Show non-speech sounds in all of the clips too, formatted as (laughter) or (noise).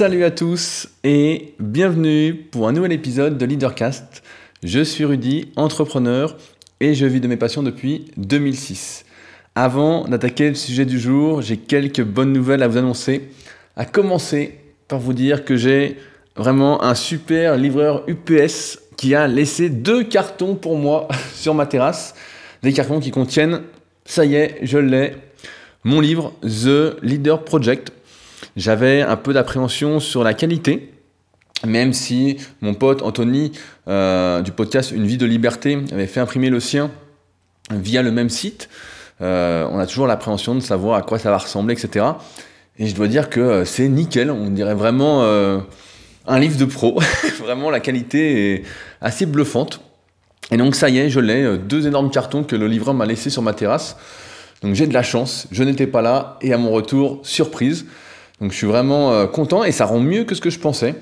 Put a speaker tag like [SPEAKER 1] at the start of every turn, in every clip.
[SPEAKER 1] Salut à tous et bienvenue pour un nouvel épisode de Leadercast. Je suis Rudy, entrepreneur et je vis de mes passions depuis 2006. Avant d'attaquer le sujet du jour, j'ai quelques bonnes nouvelles à vous annoncer. À commencer par vous dire que j'ai vraiment un super livreur UPS qui a laissé deux cartons pour moi (laughs) sur ma terrasse. Des cartons qui contiennent, ça y est, je l'ai, mon livre The Leader Project. J'avais un peu d'appréhension sur la qualité, même si mon pote Anthony euh, du podcast Une vie de liberté avait fait imprimer le sien via le même site. Euh, on a toujours l'appréhension de savoir à quoi ça va ressembler, etc. Et je dois dire que euh, c'est nickel, on dirait vraiment un livre de pro. (laughs) vraiment, la qualité est assez bluffante. Et donc ça y est, je l'ai, deux énormes cartons que le livreur m'a laissé sur ma terrasse. Donc j'ai de la chance, je n'étais pas là et à mon retour, surprise. Donc je suis vraiment euh, content et ça rend mieux que ce que je pensais.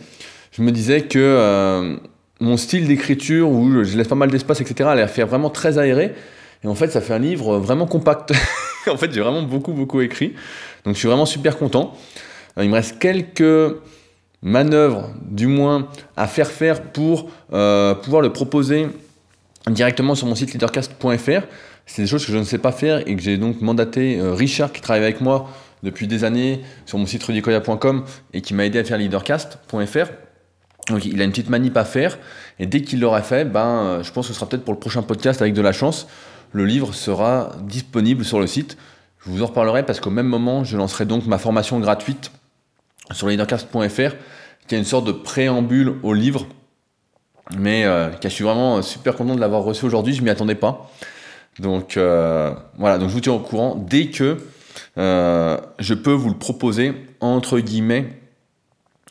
[SPEAKER 1] Je me disais que euh, mon style d'écriture où je laisse pas mal d'espace, etc., allait faire vraiment très aéré. Et en fait, ça fait un livre vraiment compact. (laughs) en fait, j'ai vraiment beaucoup, beaucoup écrit. Donc je suis vraiment super content. Euh, il me reste quelques manœuvres, du moins, à faire faire pour pouvoir le proposer directement sur mon site leadercast.fr c'est des choses que je ne sais pas faire et que j'ai donc mandaté euh, Richard qui travaille avec moi depuis des années sur mon site rudicoya.com et qui m'a aidé à faire leadercast.fr. Donc il a une petite manip à faire et dès qu'il l'aura fait, ben, euh, je pense que ce sera peut-être pour le prochain podcast avec de la chance. Le livre sera disponible sur le site. Je vous en reparlerai parce qu'au même moment, je lancerai donc ma formation gratuite sur leadercast.fr qui est une sorte de préambule au livre. Mais euh, je suis vraiment super content de l'avoir reçu aujourd'hui, je m'y attendais pas. Donc euh, voilà, donc je vous tiens au courant dès que euh, je peux vous le proposer entre guillemets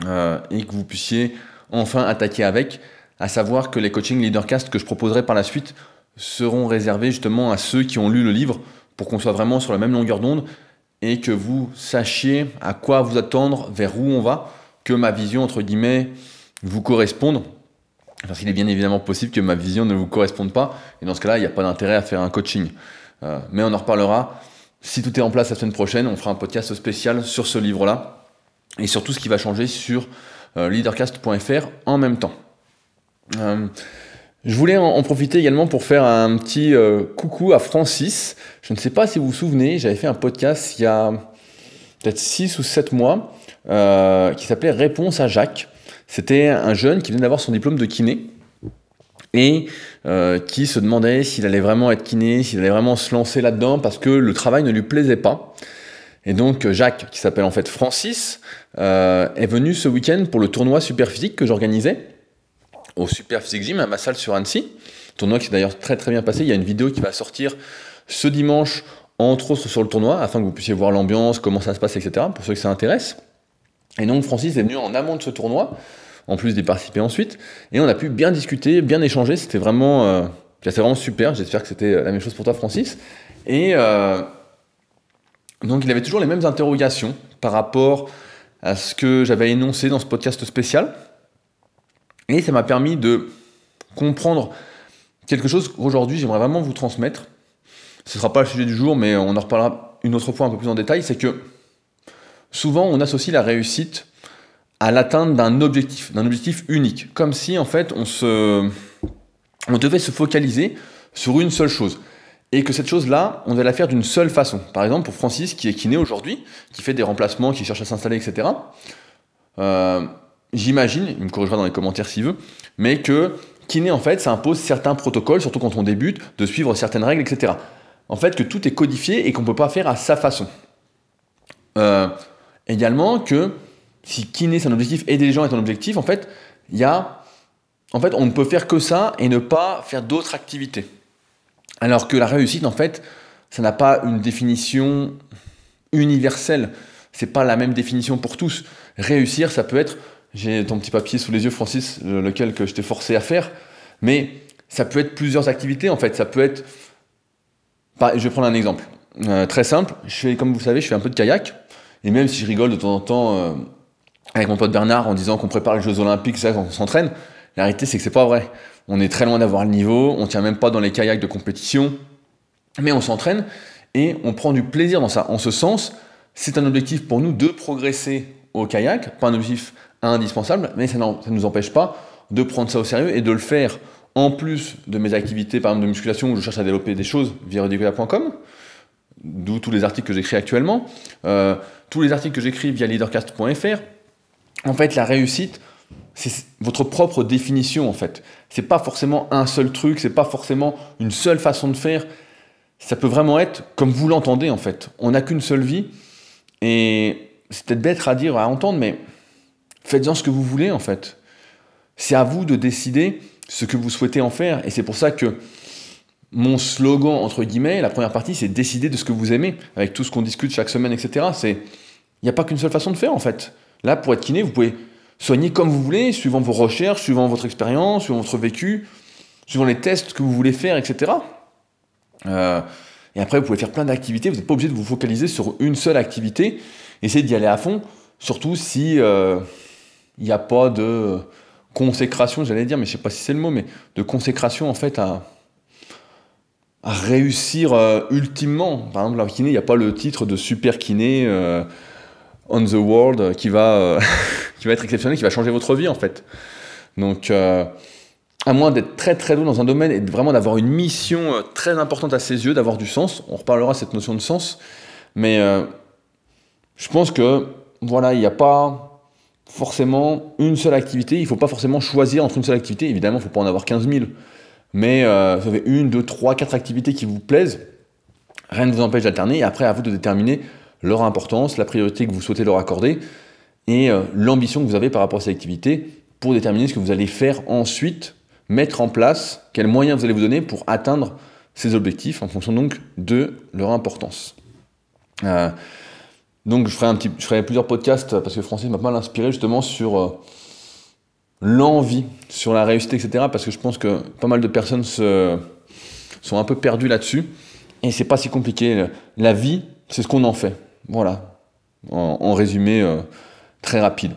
[SPEAKER 1] euh, et que vous puissiez enfin attaquer avec, à savoir que les coachings leadercast que je proposerai par la suite seront réservés justement à ceux qui ont lu le livre pour qu'on soit vraiment sur la même longueur d'onde et que vous sachiez à quoi vous attendre, vers où on va, que ma vision entre guillemets vous corresponde parce qu'il est bien évidemment possible que ma vision ne vous corresponde pas, et dans ce cas-là, il n'y a pas d'intérêt à faire un coaching. Euh, mais on en reparlera. Si tout est en place la semaine prochaine, on fera un podcast spécial sur ce livre-là, et sur tout ce qui va changer sur euh, leadercast.fr en même temps. Euh, je voulais en, profiter également pour faire un petit coucou à Francis. Je ne sais pas si vous vous souvenez, j'avais fait un podcast il y a peut-être 6 ou 7 mois qui s'appelait Réponse à Jacques. C'était un jeune qui venait d'avoir son diplôme de kiné et euh, qui se demandait s'il allait vraiment être kiné, s'il allait vraiment se lancer là-dedans parce que le travail ne lui plaisait pas. Et donc Jacques, qui s'appelle en fait Francis, euh, est venu ce week-end pour le tournoi Superphysique que j'organisais au Superphysique Gym à ma salle sur Annecy. Tournoi qui s'est d'ailleurs très très bien passé. Il y a une vidéo qui va sortir ce dimanche, entre autres sur le tournoi, afin que vous puissiez voir l'ambiance, comment ça se passe, etc. Pour ceux que ça intéresse. Et donc Francis est venu en amont de ce tournoi, en plus d'y participer ensuite, et on a pu bien discuter, bien échanger, c'était vraiment, euh, vraiment super, j'espère que c'était la même chose pour toi Francis. Et euh, donc il avait toujours les mêmes interrogations par rapport à ce que j'avais énoncé dans ce podcast spécial, et ça m'a permis de comprendre quelque chose qu'aujourd'hui j'aimerais vraiment vous transmettre. Ce ne sera pas le sujet du jour, mais on en reparlera une autre fois un peu plus en détail, c'est que souvent on associe la réussite à l'atteinte d'un objectif, d'un objectif unique, comme si en fait on se, on devait se focaliser sur une seule chose et que cette chose-là, on devait la faire d'une seule façon. Par exemple, pour Francis, qui est kiné aujourd'hui, qui fait des remplacements, qui cherche à s'installer, etc., euh, j'imagine, il me corrigera dans les commentaires s'il veut, mais que kiné, en fait, ça impose certains protocoles, surtout quand on débute, de suivre certaines règles, etc. En fait, que tout est codifié et qu'on ne peut pas faire à sa façon. Euh, également que si kiné c'est un objectif, aider les gens est un objectif, en fait, il y a, en fait, on ne peut faire que ça et ne pas faire d'autres activités. Alors que la réussite, en fait, ça n'a pas une définition universelle. C'est pas la même définition pour tous. Réussir, ça peut être, j'ai ton petit papier sous les yeux, Francis, lequel que je t'ai forcé à faire, mais ça peut être plusieurs activités, en fait. Ça peut être, je vais prendre un exemple euh, très simple. Je fais, comme vous savez, je fais un peu de kayak. Et même si je rigole de temps en temps euh, avec mon pote Bernard en disant qu'on prépare les Jeux Olympiques, ça, qu'on s'entraîne, la réalité c'est que c'est pas vrai. On est très loin d'avoir le niveau, on tient même pas dans les kayaks de compétition, mais on s'entraîne et on prend du plaisir dans ça. En ce sens, c'est un objectif pour nous de progresser au kayak, pas un objectif indispensable, mais ça ne nous empêche pas de prendre ça au sérieux et de le faire en plus de mes activités, par exemple de musculation, où je cherche à développer des choses via redicola.com, d'où tous les articles que j'écris actuellement, euh, tous les articles que j'écris via leadercast.fr. En fait, la réussite, c'est votre propre définition en fait. C'est pas forcément un seul truc, c'est pas forcément une seule façon de faire. Ça peut vraiment être comme vous l'entendez en fait. On n'a qu'une seule vie et c'est peut-être bête à dire, à entendre, mais faites-en ce que vous voulez en fait. C'est à vous de décider ce que vous souhaitez en faire et c'est pour ça que mon slogan entre guillemets, la première partie, c'est décider de ce que vous aimez avec tout ce qu'on discute chaque semaine, etc. C'est il n'y a pas qu'une seule façon de faire en fait. Là, pour être kiné, vous pouvez soigner comme vous voulez, suivant vos recherches, suivant votre expérience, suivant votre vécu, suivant les tests que vous voulez faire, etc. Euh, et après, vous pouvez faire plein d'activités, vous n'êtes pas obligé de vous focaliser sur une seule activité. Essayez d'y aller à fond, surtout si euh, il n'y a pas de consécration, j'allais dire, mais je ne sais pas si c'est le mot, mais de consécration en fait à, réussir euh, ultimement. Par exemple, la kiné, il n'y a pas le titre de super kiné on the world qui va (laughs) qui va être exceptionnel, qui va changer votre vie en fait. Donc, euh, à moins d'être très très doux dans un domaine et vraiment d'avoir une mission euh, très importante à ses yeux, d'avoir du sens, on reparlera cette notion de sens, mais euh, je pense que voilà, il n'y a pas forcément une seule activité, il ne faut pas forcément choisir entre une seule activité, évidemment, il ne faut pas en avoir 15 000, mais vous avez une, deux, trois, quatre activités qui vous plaisent, rien ne vous empêche d'alterner, et après à vous de déterminer leur importance, la priorité que vous souhaitez leur accorder, et euh, l'ambition que vous avez par rapport à cette activité pour déterminer ce que vous allez faire ensuite, mettre en place, quels moyens vous allez vous donner pour atteindre ces objectifs en fonction donc de leur importance. Euh, donc je ferai, plusieurs podcasts parce que Francis m'a pas mal inspiré justement sur euh, l'envie, sur la réussite, etc. Parce que je pense que pas mal de personnes se, sont un peu perdues là-dessus. Et c'est pas si compliqué. La vie, c'est ce qu'on en fait. Voilà. En, résumé, très rapide.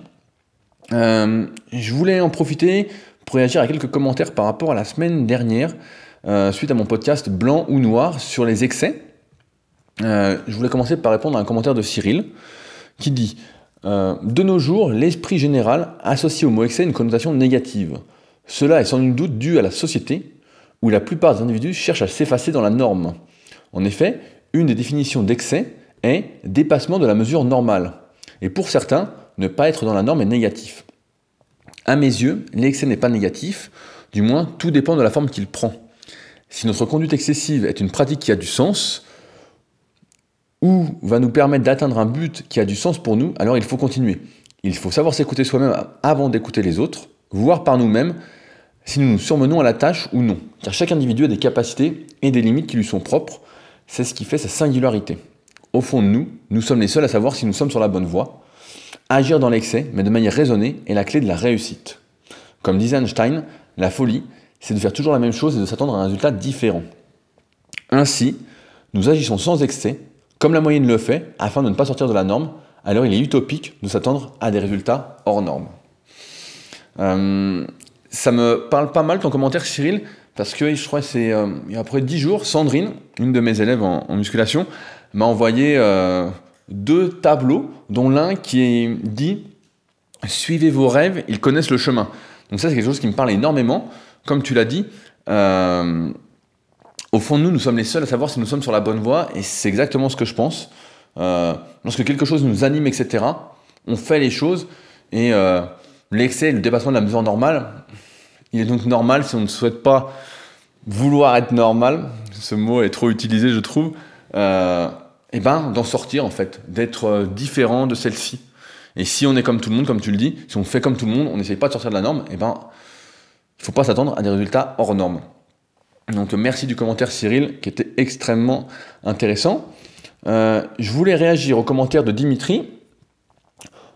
[SPEAKER 1] Euh, je voulais en profiter pour réagir à quelques commentaires par rapport à la semaine dernière, euh, suite à mon podcast Blanc ou Noir sur les excès. Euh, je voulais commencer par répondre à un commentaire de Cyril qui dit De nos jours, l'esprit général associe au mot excès une connotation négative. Cela est sans doute dû à la société, où la plupart des individus cherchent à s'effacer dans la norme. En effet, une des définitions d'excès est dépassement de la mesure normale. Et pour certains, ne pas être dans la norme est négatif. À mes yeux, l'excès n'est pas négatif, du moins tout dépend de la forme qu'il prend. Si notre conduite excessive est une pratique qui a du sens, ou va nous permettre d'atteindre un but qui a du sens pour nous, alors il faut continuer. Il faut savoir s'écouter soi-même avant d'écouter les autres, voir par nous-mêmes si nous nous surmenons à la tâche ou non. Car chaque individu a des capacités et des limites qui lui sont propres, c'est ce qui fait sa singularité. Au fond de nous, nous sommes les seuls à savoir si nous sommes sur la bonne voie, Agir dans l'excès, mais de manière raisonnée, est la clé de la réussite. Comme disait Einstein, la folie, c'est de faire toujours la même chose et de s'attendre à un résultat différent. Ainsi, nous agissons sans excès, comme la moyenne le fait, afin de ne pas sortir de la norme, alors il est utopique de s'attendre à des résultats hors normes. Euh, ça me parle pas mal ton commentaire, Cyril, parce que je crois que c'est euh, il y a à peu près 10 jours, Sandrine, une de mes élèves en, musculation, m'a envoyé euh, deux tableaux, dont l'un qui dit Suivez vos rêves, ils connaissent le chemin. Donc, ça, c'est quelque chose qui me parle énormément. Comme tu l'as dit, euh, au fond de nous, nous sommes les seuls à savoir si nous sommes sur la bonne voie, et c'est exactement ce que je pense. Euh, lorsque quelque chose nous anime, etc., on fait les choses, et euh, l'excès, le dépassement de la mesure normale, il est donc normal si on ne souhaite pas vouloir être normal. Ce mot est trop utilisé, je trouve eh ben, d'en sortir en fait, d'être euh, différent de celle-ci. Et si on est comme tout le monde, comme tu le dis, si on fait comme tout le monde, on n'essaye pas de sortir de la norme, eh ben, il faut pas s'attendre à des résultats hors normes. Donc merci du commentaire Cyril, qui était extrêmement intéressant. Euh, je voulais réagir au commentaire de Dimitri.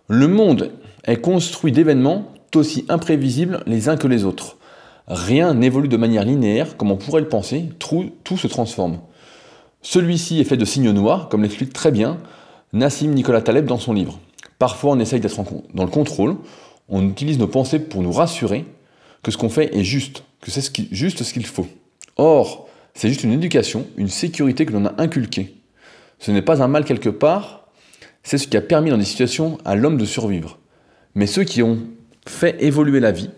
[SPEAKER 1] Le monde est construit d'événements aussi imprévisibles les uns que les autres. Rien n'évolue de manière linéaire comme on pourrait le penser, tout se transforme. Celui-ci est fait de signes noirs, comme l'explique très bien Nassim Nicolas Taleb dans son livre. Parfois, on essaye d'être dans le contrôle, on utilise nos pensées pour nous rassurer que ce qu'on fait est juste, que c'est juste ce qu'il faut. Or, c'est juste une éducation, une sécurité que l'on a inculquée. Ce n'est pas un mal quelque part, c'est ce qui a permis dans des situations à l'homme de survivre. Mais ceux qui ont fait évoluer la vie,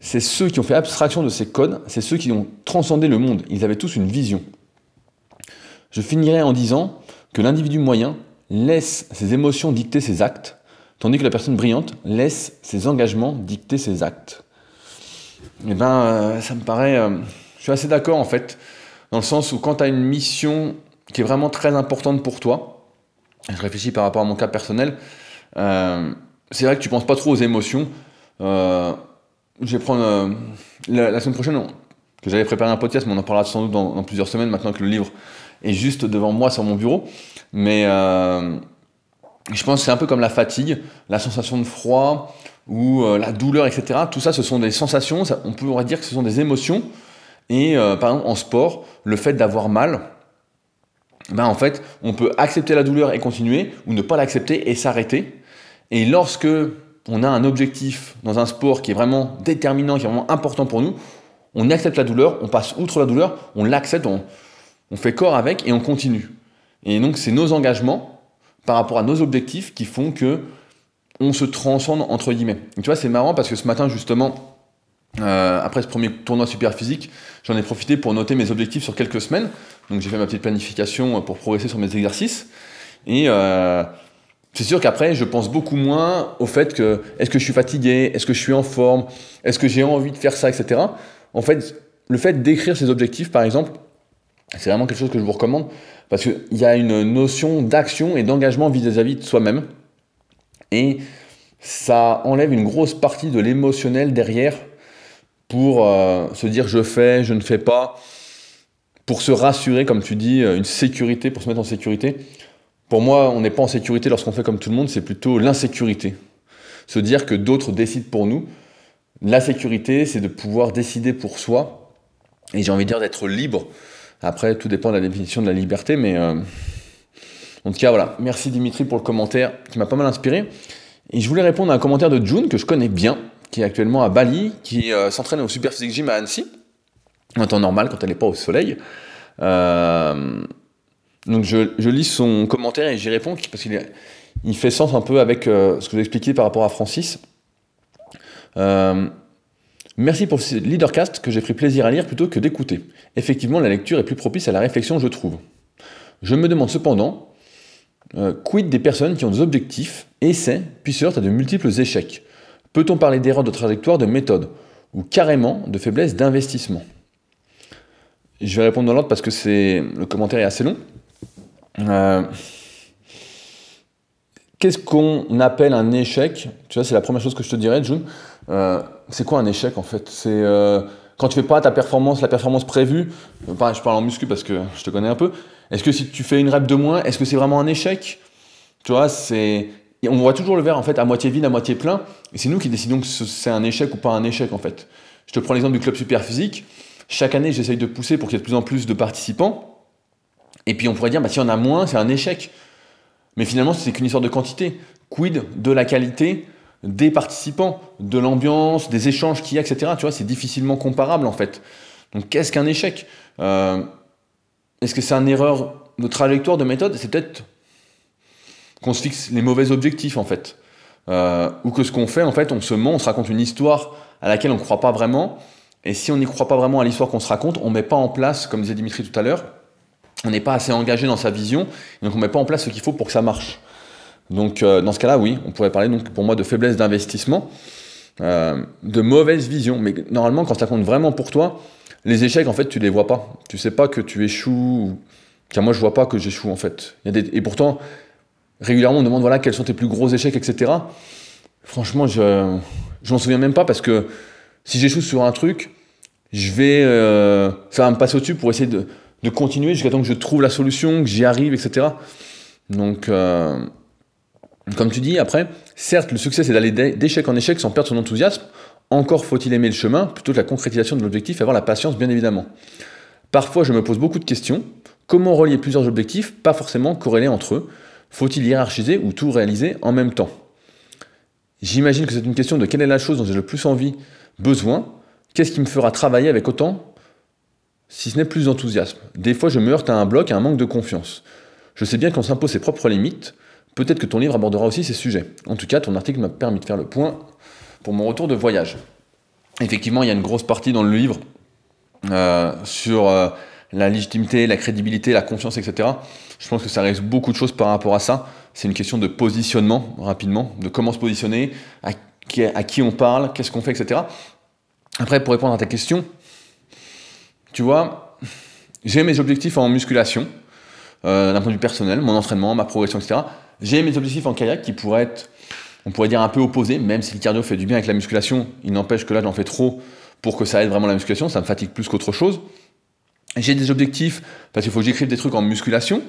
[SPEAKER 1] c'est ceux qui ont fait abstraction de ces codes, c'est ceux qui ont transcendé le monde. Ils avaient tous une vision. Je finirai en disant que l'individu moyen laisse ses émotions dicter ses actes, tandis que la personne brillante laisse ses engagements dicter ses actes. Eh ben, euh, ça me paraît. Euh, je suis assez d'accord en fait, dans le sens où quand tu as une mission qui est vraiment très importante pour toi, je réfléchis par rapport à mon cas personnel, euh, c'est vrai que tu penses pas trop aux émotions. je vais prendre la, semaine prochaine, que j'avais préparé un podcast, mais on en parlera sans doute dans, dans, plusieurs semaines maintenant que le livre est juste devant moi sur mon bureau. Mais je pense que c'est un peu comme la fatigue, la sensation de froid ou euh, la douleur, etc. Tout ça, ce sont des sensations, on pourrait dire que ce sont des émotions. Et euh, par exemple, en sport, le fait d'avoir mal, ben, en fait, on peut accepter la douleur et continuer, ou ne pas l'accepter et s'arrêter. Et lorsque on a un objectif dans un sport qui est vraiment déterminant, qui est vraiment important pour nous, on accepte la douleur, on passe outre la douleur, on l'accepte, on fait corps avec et on continue. Et donc, c'est nos engagements par rapport à nos objectifs qui font que on se transcende entre guillemets. tu vois, c'est marrant parce que ce matin justement, euh, après ce premier tournoi super physique, j'en ai profité pour noter mes objectifs sur quelques semaines. Donc j'ai fait ma petite planification pour progresser sur mes exercices. Et euh, c'est sûr qu'après, je pense beaucoup moins au fait que est-ce que je suis fatigué, est-ce que je suis en forme, est-ce que j'ai envie de faire ça, etc. En fait, le fait d'écrire ces objectifs, par exemple, c'est vraiment quelque chose que je vous recommande parce qu'il y a une notion d'action et d'engagement vis-à-vis de soi-même. Et ça enlève une grosse partie de l'émotionnel derrière pour euh, se dire je fais, je ne fais pas, pour se rassurer, comme tu dis, une sécurité, pour se mettre en sécurité. Pour moi, on n'est pas en sécurité lorsqu'on fait comme tout le monde, c'est plutôt l'insécurité. Se dire que d'autres décident pour nous. La sécurité, c'est de pouvoir décider pour soi. Et j'ai envie de dire d'être libre après, tout dépend de la définition de la liberté, mais euh, en tout cas, voilà. Merci Dimitri pour le commentaire qui m'a pas mal inspiré. Et je voulais répondre à un commentaire de June que je connais bien, qui est actuellement à Bali, qui euh, s'entraîne au Super Physique Gym à Annecy, en temps normal quand elle n'est pas au soleil. Euh, donc je, lis son commentaire et j'y réponds parce qu'il il fait sens un peu avec ce que j'ai expliqué par rapport à Francis. Merci pour ce leadercast que j'ai pris plaisir à lire plutôt que d'écouter. Effectivement, la lecture est plus propice à la réflexion, je trouve. Je me demande cependant, euh, quid des personnes qui ont des objectifs, essaient, puis se heurtent à de multiples échecs? Peut-on parler d'erreur de trajectoire, de méthode, ou carrément de faiblesse d'investissement? Je vais répondre dans l'ordre parce que c'est le commentaire est assez long. Euh, qu'est-ce qu'on appelle un échec? Tu vois, c'est la première chose que je te dirais, June. Euh, c'est quoi un échec en fait? C'est euh, quand tu fais pas ta performance, la performance prévue. je parle en muscu parce que je te connais un peu. Est-ce que si tu fais une rep de moins, est-ce que c'est vraiment un échec? Tu vois, c'est on voit toujours le verre en fait à moitié vide, à moitié plein, et c'est nous qui décidons que c'est un échec ou pas un échec en fait. Je te prends l'exemple du club super physique. Chaque année, j'essaye de pousser pour qu'il y ait de plus en plus de participants. Et puis on pourrait dire, bah, si on a moins, c'est un échec. Mais finalement, c'est qu'une histoire de quantité. Quid de la qualité des participants, de l'ambiance, des échanges qu'il y a, etc. Tu vois, c'est difficilement comparable en fait. Donc qu'est-ce qu'un échec? Euh, Est-ce que c'est une erreur de trajectoire, de méthode? C'est peut-être qu'on se fixe les mauvais objectifs en fait. Euh, ou que ce qu'on fait, en fait, on se ment, on se raconte une histoire à laquelle on ne croit pas vraiment. Et si on n'y croit pas vraiment à l'histoire qu'on se raconte, on ne met pas en place, comme disait Dimitri tout à l'heure, on n'est pas assez engagé dans sa vision, donc on ne met pas en place ce qu'il faut pour que ça marche. Donc euh, dans ce cas-là, oui, on pourrait parler donc pour moi de faiblesse d'investissement, euh, de mauvaise vision. Mais normalement, quand ça compte vraiment pour toi, les échecs, en fait, tu les vois pas. Tu sais pas que tu échoues. Car moi, je vois pas que j'échoue en fait. Et pourtant, régulièrement, on demande voilà quels sont tes plus gros échecs, etc. Franchement, je je m'en souviens même pas parce que si j'échoue sur un truc, je vais euh, ça va me passer au-dessus pour essayer de, de continuer jusqu'à temps que je trouve la solution, que j'y arrive, etc. Donc comme tu dis, après, certes, le succès, c'est d'aller d'échec en échec sans perdre son enthousiasme. Encore faut-il aimer le chemin plutôt que la concrétisation de l'objectif et avoir la patience, bien évidemment. Parfois, je me pose beaucoup de questions. Comment relier plusieurs objectifs, pas forcément corrélés entre eux? Faut-il hiérarchiser ou tout réaliser en même temps? J'imagine que c'est une question de quelle est la chose dont j'ai le plus envie, besoin. Qu'est-ce qui me fera travailler avec autant, si ce n'est plus d'enthousiasme Des fois, je me heurte à un bloc, à un manque de confiance. Je sais bien qu'on s'impose ses propres limites, peut-être que ton livre abordera aussi ces sujets. En tout cas, ton article m'a permis de faire le point pour mon retour de voyage. Effectivement, il y a une grosse partie dans le livre euh, sur euh, la légitimité, la crédibilité, la confiance, etc. Je pense que ça reste beaucoup de choses par rapport à ça. C'est une question de positionnement, rapidement, de comment se positionner, à qui, à qui on parle, qu'est-ce qu'on fait, etc. Après, pour répondre à ta question, tu vois, j'ai mes objectifs en musculation, euh, d'un point de vue personnel, mon entraînement, ma progression, etc. J'ai mes objectifs en kayak qui pourraient être, on pourrait dire, un peu opposés, même si le cardio fait du bien avec la musculation, il n'empêche que là, j'en fais trop pour que ça aide vraiment la musculation, ça me fatigue plus qu'autre chose. J'ai des objectifs parce qu'il faut que j'écrive des trucs en musculation.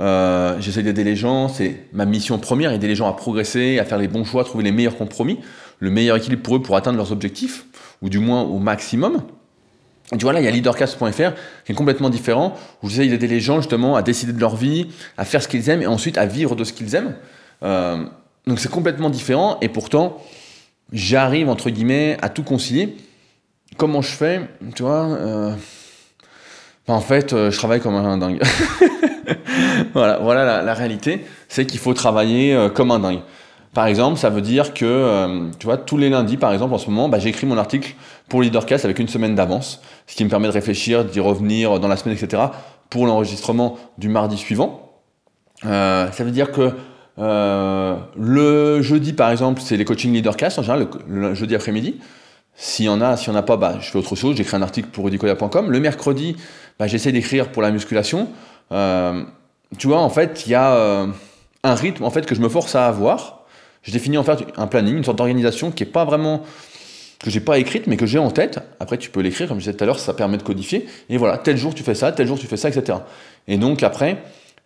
[SPEAKER 1] Euh, J'essaie d'aider les gens, c'est ma mission première, aider les gens à progresser, à faire les bons choix, trouver les meilleurs compromis, le meilleur équilibre pour eux pour atteindre leurs objectifs, ou du moins au maximum. Tu vois, là, il y a leadercast.fr qui est complètement différent, où j'essaie d'aider les gens justement à décider de leur vie, à faire ce qu'ils aiment et ensuite à vivre de ce qu'ils aiment. Euh, donc c'est complètement différent et pourtant, j'arrive, entre guillemets, à tout concilier. Comment je fais Tu vois euh, En fait, euh, je travaille comme un dingue. (laughs) voilà, voilà la, la réalité, c'est qu'il faut travailler comme un dingue. Par exemple, ça veut dire que, tu vois, tous les lundis, par exemple, en ce moment, bah, j'écris mon article pour Leadercast avec une semaine d'avance, ce qui me permet de réfléchir, d'y revenir dans la semaine, etc., pour l'enregistrement du mardi suivant. Euh, ça veut dire que euh, le jeudi, par exemple, c'est les coachings Leadercast, en général, le, jeudi après-midi. S'il y en a, s'il n'y en a pas, bah, je fais autre chose, j'écris un article pour rudicoya.com. Le mercredi, bah, j'essaie d'écrire pour la musculation. Euh, tu vois, en fait, il y a un rythme en fait, que je me force à avoir je définis en fait un planning, une sorte d'organisation qui est pas vraiment que j'ai pas écrite mais que j'ai en tête. Après tu peux l'écrire comme je disais tout à l'heure, ça permet de codifier. Et voilà, tel jour tu fais ça, tel jour tu fais ça, etc. Et donc après,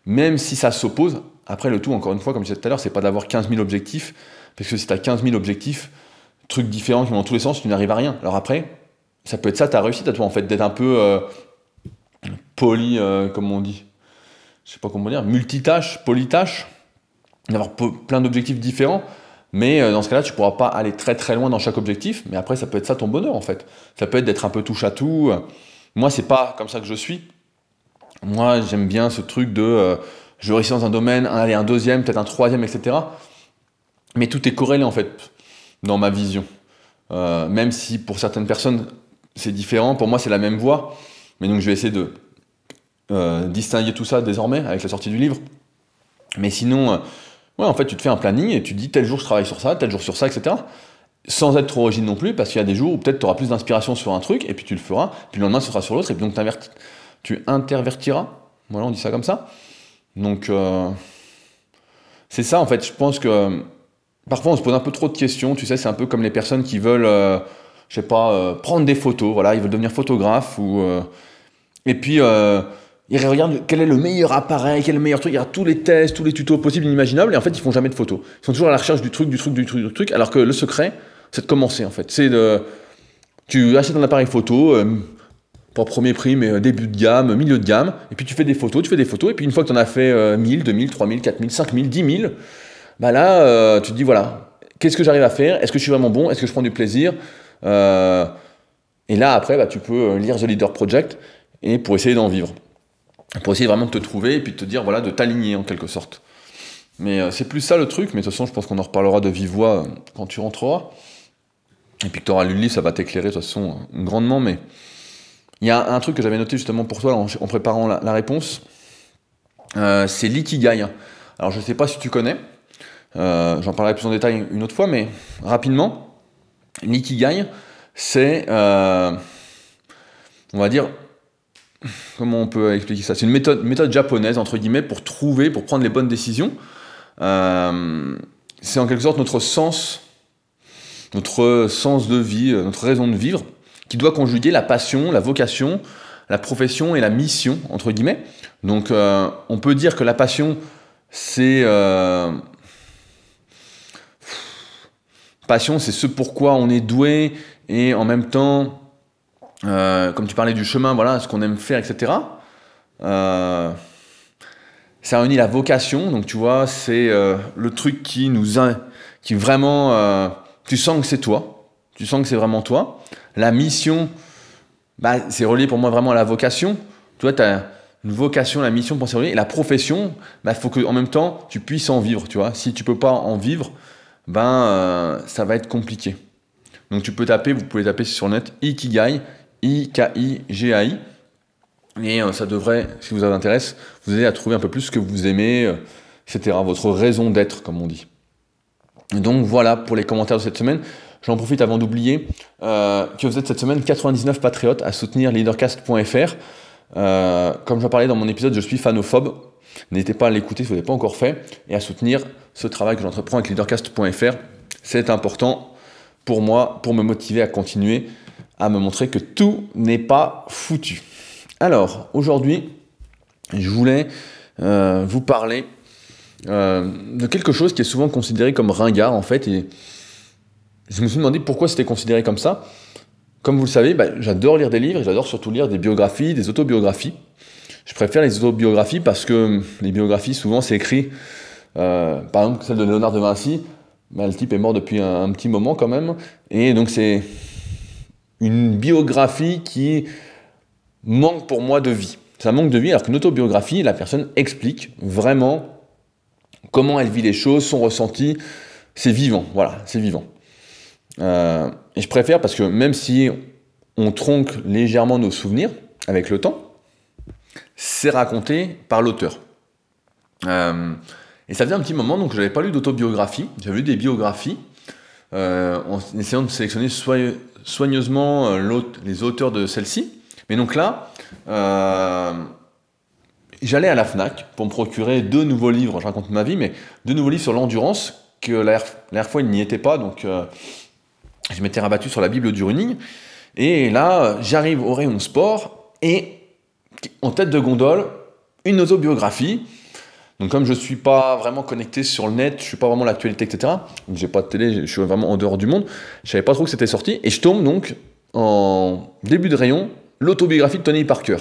[SPEAKER 1] même si ça s'oppose, après le tout, encore une fois, comme je disais tout à l'heure, c'est pas d'avoir 15 000 objectifs, parce que si tu as 15 000 objectifs, trucs différents qui vont dans tous les sens, tu n'arrives à rien. Alors après, ça peut être ça ta réussite à toi en fait, d'être un peu euh, poly, euh, comme on dit, je sais pas comment dire, multitâche, polytâche d'avoir plein d'objectifs différents. Mais euh, dans ce cas-là, tu pourras pas aller très très loin dans chaque objectif. Mais après, ça peut être ça ton bonheur en fait. Ça peut être d'être un peu touche à tout. Moi, c'est pas comme ça que je suis. Moi, j'aime bien ce truc de euh, je veux réussir dans un domaine, aller un deuxième, peut-être un troisième, etc. Mais tout est corrélé en fait dans ma vision. Euh, même si pour certaines personnes c'est différent, pour moi c'est la même voie. Mais donc je vais essayer de distinguer tout ça désormais avec la sortie du livre. Mais sinon, ouais, en fait, tu te fais un planning et tu te dis tel jour je travaille sur ça, tel jour sur ça, etc. Sans être trop rigide non plus, parce qu'il y a des jours où peut-être tu auras plus d'inspiration sur un truc et puis tu le feras, puis le lendemain ce sera sur l'autre et puis donc tu intervertiras. Voilà, on dit ça comme ça. Donc, euh, c'est ça en fait. Je pense que parfois on se pose un peu trop de questions. Tu sais, c'est un peu comme les personnes qui veulent, euh, je sais pas, euh, prendre des photos. Voilà, ils veulent devenir photographe ou. euh, et puis. Ils regardent quel est le meilleur appareil, quel est le meilleur truc, ils regardent tous les tests, tous les tutos possibles, inimaginables, et en fait ils font jamais de photos. Ils sont toujours à la recherche du truc, du truc, du truc, du truc, alors que le secret, c'est de commencer en fait. C'est de. Tu achètes un appareil photo, euh, pas premier prix, mais euh, début de gamme, milieu de gamme, et puis tu fais des photos, tu fais des photos, et puis une fois que tu en as fait euh, 1000, 2000, 3000, 4000, 5000, 10 000, bah là, euh, tu te dis voilà, qu'est-ce que j'arrive à faire? Est-ce que je suis vraiment bon? Est-ce que je prends du plaisir? Euh, Et là, après, bah, tu peux lire The Leader Project et pour essayer d'en vivre. Pour essayer vraiment de te trouver et puis de te dire, voilà, de t'aligner en quelque sorte. Mais euh, c'est plus ça le truc, mais de toute façon, je pense qu'on en reparlera de vive voix euh, quand tu rentreras. Et puis que tu auras lu le livre, ça va t'éclairer de toute façon euh, grandement. Mais il y a un truc que j'avais noté justement pour toi en, préparant la, réponse. C'est l'ikigai. Alors je sais pas si tu connais, j'en parlerai plus en détail une autre fois, mais rapidement, l'ikigai, c'est, on va dire, comment on peut expliquer ça? C'est une méthode, japonaise, entre guillemets, pour trouver, pour prendre les bonnes décisions. Euh, c'est en quelque sorte notre sens, notre sens de vie, euh, notre raison de vivre, qui doit conjuguer la passion, la vocation, la profession et la mission, entre guillemets. Donc euh, on peut dire que la passion, c'est... Passion, c'est ce pourquoi on est doué, et en même temps, euh, comme tu parlais du chemin, voilà, ce qu'on aime faire, etc. Euh, ça réunit la vocation, donc tu vois, c'est euh, le truc qui nous a, qui vraiment, euh, tu sens que c'est toi, tu sens que c'est vraiment toi. La mission, bah, c'est relié pour moi vraiment à la vocation. Tu vois, tu as une vocation, la mission de penser et la profession, il bah, faut que en même temps tu puisses en vivre, tu vois. Si tu peux pas en vivre, ben ça va être compliqué. Donc tu peux taper, vous pouvez taper sur net Ikigai, I-K-I-G-A-I, et euh, ça devrait, si vous avez intéresse, vous aider à trouver un peu plus ce que vous aimez, euh, etc. Votre raison d'être, comme on dit. donc voilà pour les commentaires de cette semaine. J'en profite avant d'oublier que vous êtes cette semaine 99 patriotes à soutenir leadercast.fr. Euh, comme j'en parlais dans mon épisode, je suis fanophobe. N'hésitez pas à l'écouter si vous n'avez pas encore fait et à soutenir ce travail que j'entreprends avec leadercast.fr. C'est important pour moi, pour me motiver à continuer à me montrer que tout n'est pas foutu. Alors, aujourd'hui, je voulais euh, vous parler euh, de quelque chose qui est souvent considéré comme ringard en fait. Et je me suis demandé pourquoi c'était considéré comme ça. Comme vous le savez, bah, j'adore lire des livres j'adore surtout lire des biographies, des autobiographies. Je préfère les autobiographies parce que les biographies, souvent, c'est écrit, euh, par exemple, celle de Léonard de Vinci, bah, le type est mort depuis un, petit moment quand même, et donc c'est une biographie qui manque pour moi de vie. Ça manque de vie, alors qu'une autobiographie, la personne explique vraiment comment elle vit les choses, son ressenti, c'est vivant, voilà, c'est vivant. Euh, et je préfère parce que même si on tronque légèrement nos souvenirs avec le temps, c'est raconté par l'auteur. Euh, et ça faisait un petit moment donc je n'avais pas lu d'autobiographie, j'avais lu des biographies euh, en essayant de sélectionner soigneusement les auteurs de celles-ci. Mais donc là, j'allais à la FNAC pour me procurer deux nouveaux livres, je raconte ma vie, mais deux nouveaux livres sur l'endurance, que la dernière fois il n'y était pas, donc je m'étais rabattu sur la Bible du running. Et là, j'arrive au rayon sport et en tête de gondole, une autobiographie. Donc comme je ne suis pas vraiment connecté sur le net, je ne suis pas vraiment l'actualité, etc. J'ai pas de télé, je suis vraiment en dehors du monde. Je savais pas trop que c'était sorti. Et je tombe donc en début de rayon, l'autobiographie de Tony Parker.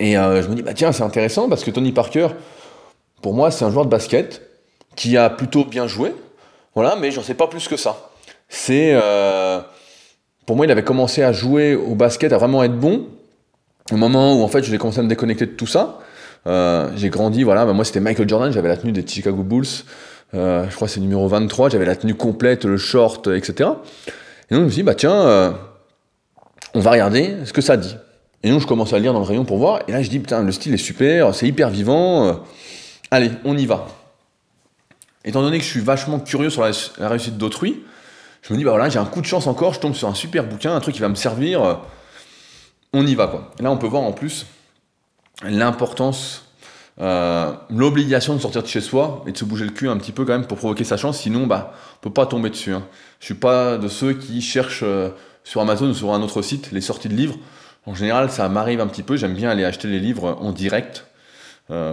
[SPEAKER 1] Et euh, je me dis, bah tiens, c'est intéressant parce que Tony Parker, pour moi, c'est un joueur de basket qui a plutôt bien joué. Voilà, mais j'en sais pas plus que ça c'est. Euh, pour moi, il avait commencé à jouer au basket, à vraiment être bon, au moment où en fait j'ai commencé à me déconnecter de tout ça. Euh, j'ai grandi, voilà, bah, moi c'était Michael Jordan, j'avais la tenue des Chicago Bulls, euh, je crois c'est numéro 23, j'avais la tenue complète, le short, etc. Et donc je me suis dit, bah tiens, on va regarder ce que ça dit. Et donc je commence à lire dans le rayon pour voir, et là je dis, putain, le style est super, c'est hyper vivant, allez, on y va. Étant donné que je suis vachement curieux sur la réussite d'autrui, je me dis, bah voilà, j'ai un coup de chance encore, je tombe sur un super bouquin, un truc qui va me servir, euh, on y va quoi. Et là, on peut voir en plus l'importance, euh, l'obligation de sortir de chez soi et de se bouger le cul un petit peu quand même pour provoquer sa chance, sinon, bah, on peut pas tomber dessus. Hein. Je suis pas de ceux qui cherchent euh, sur Amazon ou sur un autre site les sorties de livres. En général, ça m'arrive un petit peu, j'aime bien aller acheter les livres en direct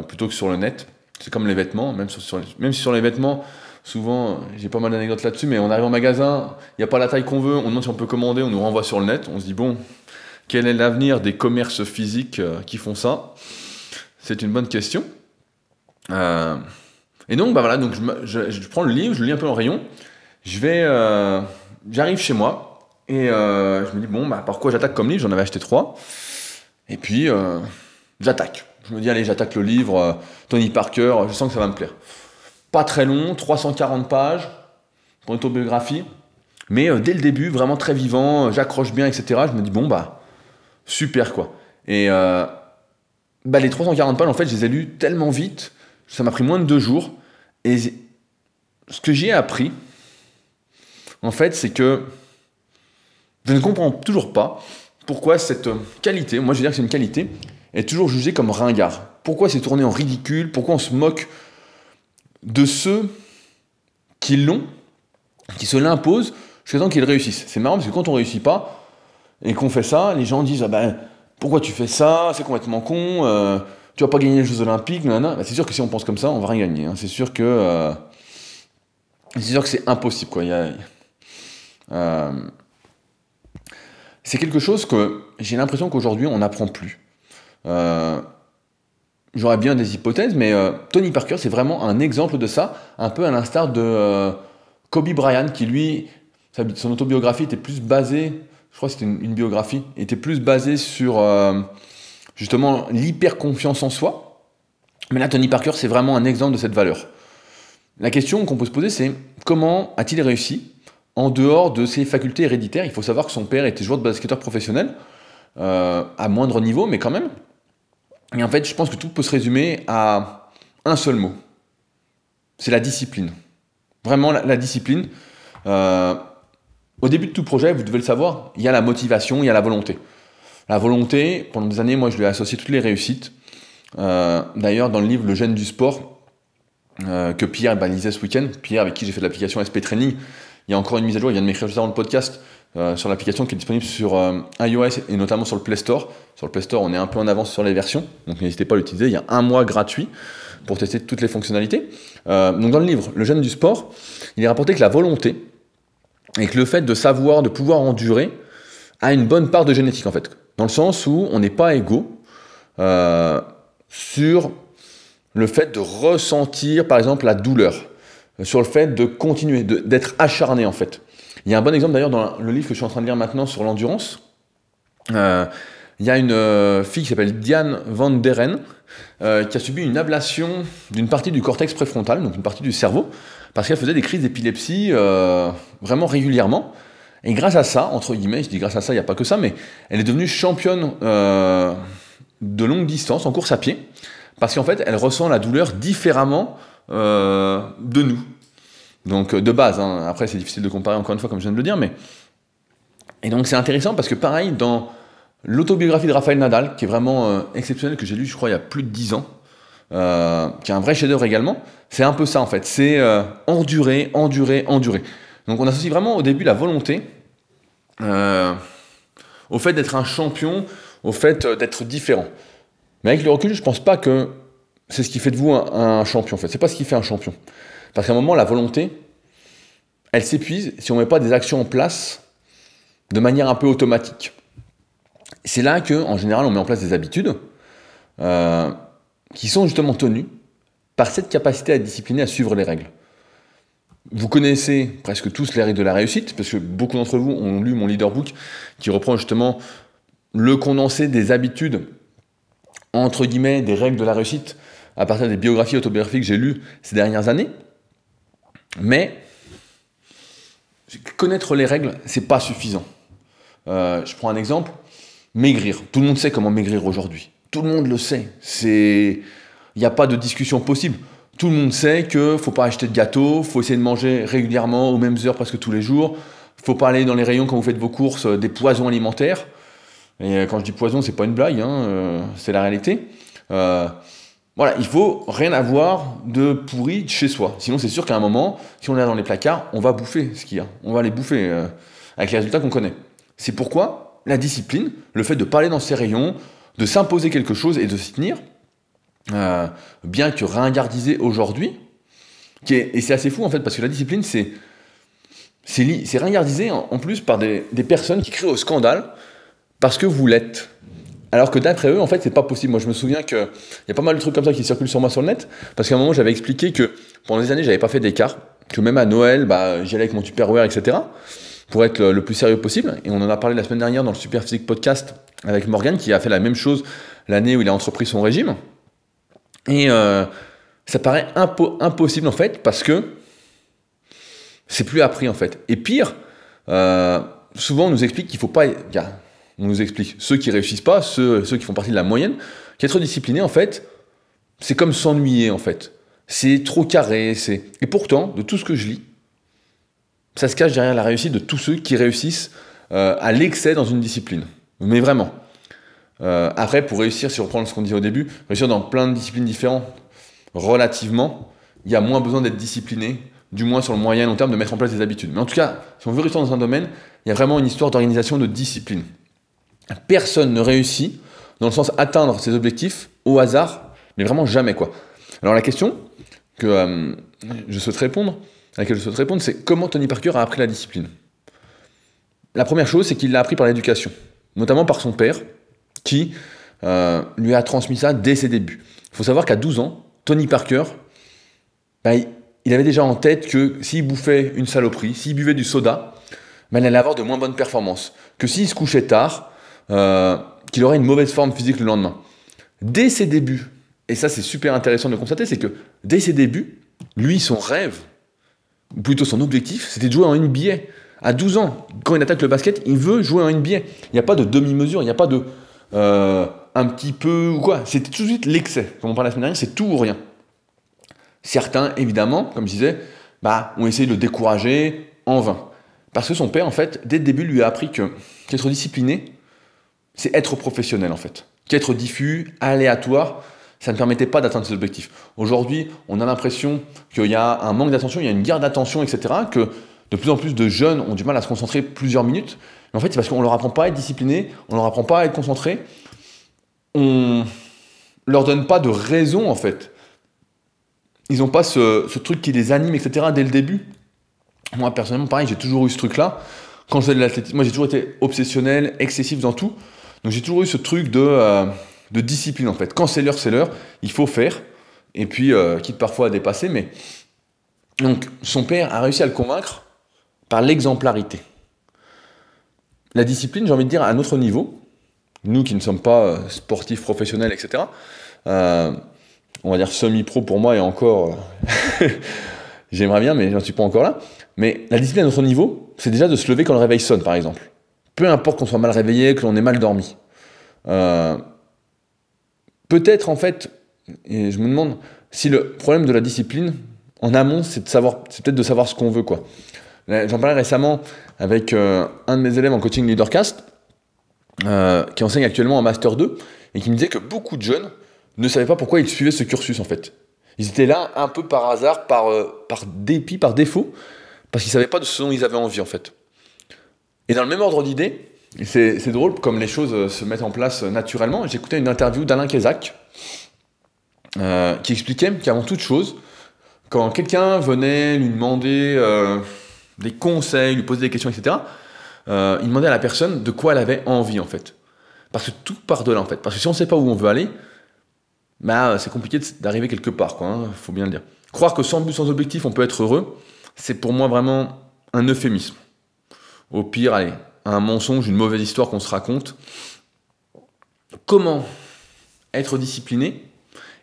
[SPEAKER 1] plutôt que sur le net. C'est comme les vêtements, même, sur, sur les vêtements, Souvent, j'ai pas mal d'anecdotes là-dessus, mais on arrive en magasin, il n'y a pas la taille qu'on veut, on demande si on peut commander, on nous renvoie sur le net, on se dit bon, quel est l'avenir des commerces physiques euh, qui font ça? C'est une bonne question. Euh, et donc, bah voilà, donc je, prends le livre, je le lis un peu en rayon, je vais, euh, j'arrive chez moi et je me dis bon, bah par quoi j'attaque comme livre? J'en avais acheté trois, et puis j'attaque. Je me dis allez, j'attaque le livre Tony Parker, je sens que ça va me plaire pas très long, 340 pages pour une autobiographie, mais dès le début, vraiment très vivant, j'accroche bien, etc. Je me dis, bon, bah, super quoi. Et euh, bah, les 340 pages, en fait, je les ai lues tellement vite, ça m'a pris moins de deux jours. Et ce que j'ai appris, en fait, c'est que je ne comprends toujours pas pourquoi cette qualité, moi je veux dire que c'est une qualité, est toujours jugée comme ringard. Pourquoi c'est tourné en ridicule? Pourquoi on se moque de ceux qui l'ont, qui se l'imposent, jusqu'à temps qu'ils réussissent? C'est marrant parce que quand on réussit pas et qu'on fait ça, les gens disent ah ben pourquoi tu fais ça, c'est complètement con, euh, tu vas pas gagner les Jeux Olympiques, bah, c'est sûr que si on pense comme ça, on va rien gagner. Hein. C'est sûr que euh, c'est sûr que c'est impossible quoi. Euh, c'est quelque chose que j'ai l'impression qu'aujourd'hui on n'apprend plus. J'aurais bien des hypothèses, mais euh, Tony Parker, c'est vraiment un exemple de ça, un peu à l'instar de euh, Kobe Bryant, qui lui, son autobiographie était plus basée, je crois que c'était une, biographie, était plus basée sur, euh, justement l'hyper confiance en soi. Mais là, Tony Parker, c'est vraiment un exemple de cette valeur. La question qu'on peut se poser, c'est comment a-t-il réussi en dehors de ses facultés héréditaires? Il faut savoir que son père était joueur de basketteur professionnel, euh, à moindre niveau, mais quand même. Et en fait, je pense que tout peut se résumer à un seul mot. C'est la discipline. Vraiment la, discipline. Euh, au début de tout projet, vous devez le savoir, il y a la motivation, il y a la volonté. La volonté, pendant des années, moi, je lui ai associé toutes les réussites. Euh, d'ailleurs, dans le livre Le gène du sport, euh, que Pierre bah, lisait ce week-end, Pierre avec qui j'ai fait l'application SP Training, il y a encore une mise à jour, il vient de m'écrire juste avant le podcast euh, sur l'application qui est disponible sur iOS et notamment sur le Play Store. Sur le Play Store, on est un peu en avance sur les versions, donc n'hésitez pas à l'utiliser. Il y a un mois gratuit pour tester toutes les fonctionnalités. donc dans le livre Le gène du sport, il est rapporté que la volonté et que le fait de savoir, de pouvoir endurer, a une bonne part de génétique en fait dans le sens où on n'est pas égaux euh, sur le fait de ressentir, par exemple, la douleur, sur le fait de continuer, d'être acharné, en fait. Il y a un bon exemple, d'ailleurs, dans le livre que je suis en train de lire maintenant sur l'endurance. Euh, il y a une euh, fille qui s'appelle Diane Van Deren, qui a subi une ablation d'une partie du cortex préfrontal, donc une partie du cerveau, parce qu'elle faisait des crises d'épilepsie vraiment régulièrement. Et grâce à ça, entre guillemets, je dis grâce à ça, il n'y a pas que ça, mais elle est devenue championne euh, de longue distance en course à pied, parce qu'en fait, elle ressent la douleur différemment euh, de nous. Donc de base, hein. après c'est difficile de comparer encore une fois comme je viens de le dire, mais... Et donc c'est intéressant parce que pareil, dans l'autobiographie de Raphaël Nadal, qui est vraiment euh, exceptionnelle, que j'ai lu je crois il y a plus de 10 ans, qui est un vrai chef-d'œuvre également, c'est un peu ça en fait, c'est endurer, endurer, endurer. Donc on associe vraiment au début la volonté euh, au fait d'être un champion, au fait euh, d'être différent. Mais avec le recul, je ne pense pas que c'est ce qui fait de vous un, champion. En fait, c'est pas ce qui fait un champion. Parce qu'à un moment, la volonté, elle s'épuise si on ne met pas des actions en place de manière un peu automatique. C'est là que, en général, on met en place des habitudes euh, qui sont justement tenues par cette capacité à discipliner, à suivre les règles. Vous connaissez presque tous les règles de la réussite, parce que beaucoup d'entre vous ont lu mon leaderbook qui reprend justement le condensé des habitudes, entre guillemets, des règles de la réussite à partir des biographies autobiographiques que j'ai lues ces dernières années. Mais connaître les règles, c'est pas suffisant. Euh, je prends un exemple maigrir. Tout le monde sait comment maigrir aujourd'hui. Tout le monde le sait. C'est, il n'y a pas de discussion possible. Tout le monde sait que faut pas acheter de gâteaux, faut essayer de manger régulièrement aux mêmes heures presque tous les jours. Faut pas aller dans les rayons quand vous faites vos courses euh, des poisons alimentaires. Et euh, quand je dis poison, c'est pas une blague, hein, euh, c'est la réalité. voilà, il faut rien avoir de pourri chez soi. Sinon, c'est sûr qu'à un moment, si on est dans les placards, on va bouffer ce qu'il y a. On va les bouffer avec les résultats qu'on connaît. C'est pourquoi la discipline, le fait de parler dans ces rayons, de s'imposer quelque chose et de s'y tenir, euh, bien que ringardisé aujourd'hui, et c'est assez fou en fait, parce que la discipline, c'est c'est ringardisé en, plus par des, personnes qui crient au scandale parce que vous l'êtes. Alors que d'après eux, en fait, c'est pas possible. Moi, je me souviens qu'il y a pas mal de trucs comme ça qui circulent sur moi sur le net, parce qu'à un moment, j'avais expliqué que pendant des années, j'avais pas fait d'écart, que même à Noël, bah, j'y allais avec mon Tupperware, etc., pour être le, plus sérieux possible. Et on en a parlé la semaine dernière dans le Super Physique Podcast avec Morgan, qui a fait la même chose l'année où il a entrepris son régime. Et euh, ça paraît impossible en fait parce que c'est plus appris en fait. Et pire, euh, souvent on nous explique qu'il faut pas. On nous explique ceux qui réussissent pas, ceux, qui font partie de la moyenne, qu'être discipliné en fait, c'est comme s'ennuyer en fait. C'est trop carré. Et pourtant de tout ce que je lis, ça se cache derrière la réussite de tous ceux qui réussissent euh, à l'excès dans une discipline. Mais vraiment. Euh, après, pour réussir, si on reprend ce qu'on disait au début, réussir dans plein de disciplines différentes, relativement, il y a moins besoin d'être discipliné, du moins sur le moyen et long terme, de mettre en place des habitudes. Mais en tout cas, si on veut réussir dans un domaine, il y a vraiment une histoire d'organisation, de discipline. Personne ne réussit dans le sens atteindre ses objectifs au hasard, mais vraiment jamais quoi. Alors la question que euh, je souhaite répondre, à laquelle je souhaite répondre, c'est comment Tony Parker a appris la discipline. La première chose, c'est qu'il l'a appris par l'éducation, notamment par son père, qui euh, lui a transmis ça dès ses débuts. Il faut savoir qu'à 12 ans, Tony Parker, bah, il avait déjà en tête que s'il bouffait une saloperie, s'il buvait du soda, bah, il allait avoir de moins bonnes performances. Que s'il se couchait tard, euh, qu'il aurait une mauvaise forme physique le lendemain. Dès ses débuts, et ça c'est super intéressant de constater, c'est que dès ses débuts, lui, son rêve, ou plutôt son objectif, c'était de jouer en NBA. À 12 ans, quand il attaque le basket, il veut jouer en NBA. Il n'y a pas de demi-mesure, il n'y a pas de euh, un petit peu ou quoi. C'était tout de suite l'excès. Comme on parlait la semaine dernière, c'est tout ou rien. Certains, évidemment, comme je disais, bah, ont essayé de le décourager en vain. Parce que son père, en fait, dès le début, lui a appris que qu'être discipliné, c'est être professionnel, en fait. Qu'être diffus, aléatoire, ça ne permettait pas d'atteindre ses objectifs. Aujourd'hui, on a l'impression qu'il y a un manque d'attention, il y a une guerre d'attention, etc., que de plus en plus de jeunes ont du mal à se concentrer plusieurs minutes. En fait, c'est parce qu'on leur apprend pas à être discipliné, on leur apprend pas à être concentré, on leur donne pas de raison, en fait. Ils n'ont pas ce, ce truc qui les anime, etc., dès le début. Moi, personnellement, pareil, j'ai toujours eu ce truc-là. Quand je faisais de l'athlétisme, moi, j'ai toujours été obsessionnel, excessif dans tout. Donc, j'ai toujours eu ce truc de, euh, de discipline, en fait. Quand c'est l'heure, c'est l'heure. Il faut faire. Et puis, euh, quitte parfois à dépasser, mais. Donc, son père a réussi à le convaincre par l'exemplarité. La discipline, j'ai envie de dire, à un autre niveau. Nous qui ne sommes pas euh, sportifs professionnels, etc. Euh, on va dire semi-pro pour moi et encore. (laughs) J'aimerais bien, mais j'en suis pas encore là. Mais la discipline à notre niveau, c'est déjà de se lever quand le réveil sonne, par exemple. Peu importe qu'on soit mal réveillé, que l'on ait mal dormi. Peut-être, en fait, et je me demande si le problème de la discipline, en amont, c'est de savoir, c'est peut-être de savoir ce qu'on veut, quoi. J'en parlais récemment avec euh, un de mes élèves en coaching leadercast, euh, qui enseigne actuellement en Master 2, et qui me disait que beaucoup de jeunes ne savaient pas pourquoi ils suivaient ce cursus, en fait. Ils étaient là un peu par hasard, par, euh, par dépit, par défaut, parce qu'ils ne savaient pas de ce dont ils avaient envie, en fait. Et dans le même ordre d'idée, c'est drôle comme les choses se mettent en place naturellement. J'écoutais une interview d'Alain Kézac, euh, qui expliquait qu'avant toute chose, quand quelqu'un venait lui demander euh, des conseils, lui poser des questions, etc., euh, il demandait à la personne de quoi elle avait envie, en fait. Parce que tout part de là, en fait. Parce que si on ne sait pas où on veut aller, bah, c'est compliqué d'arriver quelque part, quoi. Hein, faut bien le dire. Croire que sans but, sans objectif, on peut être heureux, c'est pour moi vraiment un euphémisme. Au pire, allez, un mensonge, une mauvaise histoire qu'on se raconte. Comment être discipliné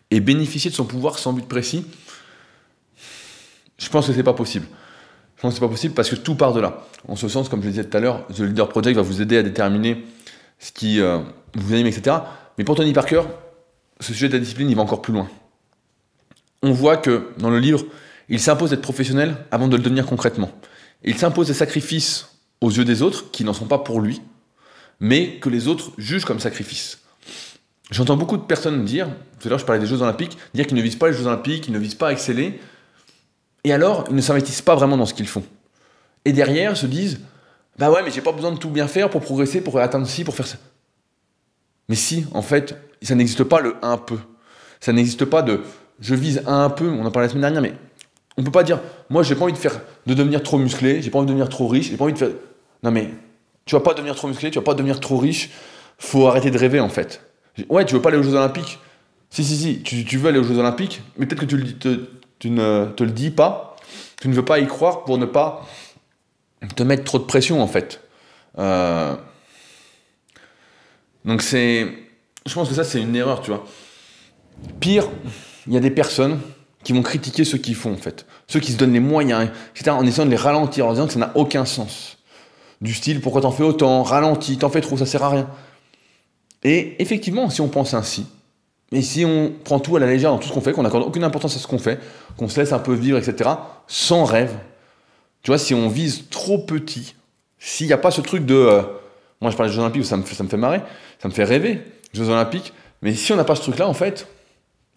[SPEAKER 1] et bénéficier de son pouvoir sans but précis? Je pense que c'est pas possible. Je pense que c'est pas possible parce que tout part de là. En ce sens, comme je le disais tout à l'heure, The Leader Project va vous aider à déterminer ce qui euh, vous anime, etc. Mais pour Tony Parker, ce sujet de la discipline, il va encore plus loin. On voit que dans le livre, il s'impose d'être professionnel avant de le devenir concrètement. Il s'impose des sacrifices aux yeux des autres qui n'en sont pas pour lui, mais que les autres jugent comme sacrifice. J'entends beaucoup de personnes dire, tout à l'heure je parlais des Jeux Olympiques, dire qu'ils ne visent pas les Jeux Olympiques, qu'ils ne visent pas à exceller, et alors ils ne s'investissent pas vraiment dans ce qu'ils font. Et derrière se disent, bah ouais, mais j'ai pas besoin de tout bien faire pour progresser, pour atteindre ci, pour faire ça. Mais si, en fait, ça n'existe pas le un peu. Ça n'existe pas de je vise un peu, on en parlait la semaine dernière, mais on peut pas dire, moi j'ai pas envie de faire, de devenir trop musclé, j'ai pas envie de devenir trop riche, j'ai pas envie de faire. Non mais, tu vas pas devenir trop musclé, tu vas pas devenir trop riche, faut arrêter de rêver en fait. Ouais, tu veux pas aller aux Jeux Olympiques Si, si, si, tu, veux aller aux Jeux Olympiques, mais peut-être que tu, ne te le dis pas, tu ne veux pas y croire pour ne pas te mettre trop de pression en fait. Euh, donc c'est. Je pense que ça c'est une erreur, tu vois. Pire, il y a des personnes qui vont critiquer ceux qui font en fait. Ceux qui se donnent les moyens, etc. en essayant de les ralentir, en disant que ça n'a aucun sens. Du style, pourquoi t'en fais autant? Ralentis, t'en fais trop, ça sert à rien. Et effectivement, si on pense ainsi, et si on prend tout à la légère dans tout ce qu'on fait, qu'on n'accorde aucune importance à ce qu'on fait, qu'on se laisse un peu vivre, etc., sans rêve, tu vois, si on vise trop petit, s'il n'y a pas ce truc de... Euh, moi, je parle des Jeux Olympiques, ça me, fait, ça me fait marrer, ça me fait rêver, Jeux Olympiques, mais si on n'a pas ce truc-là, en fait,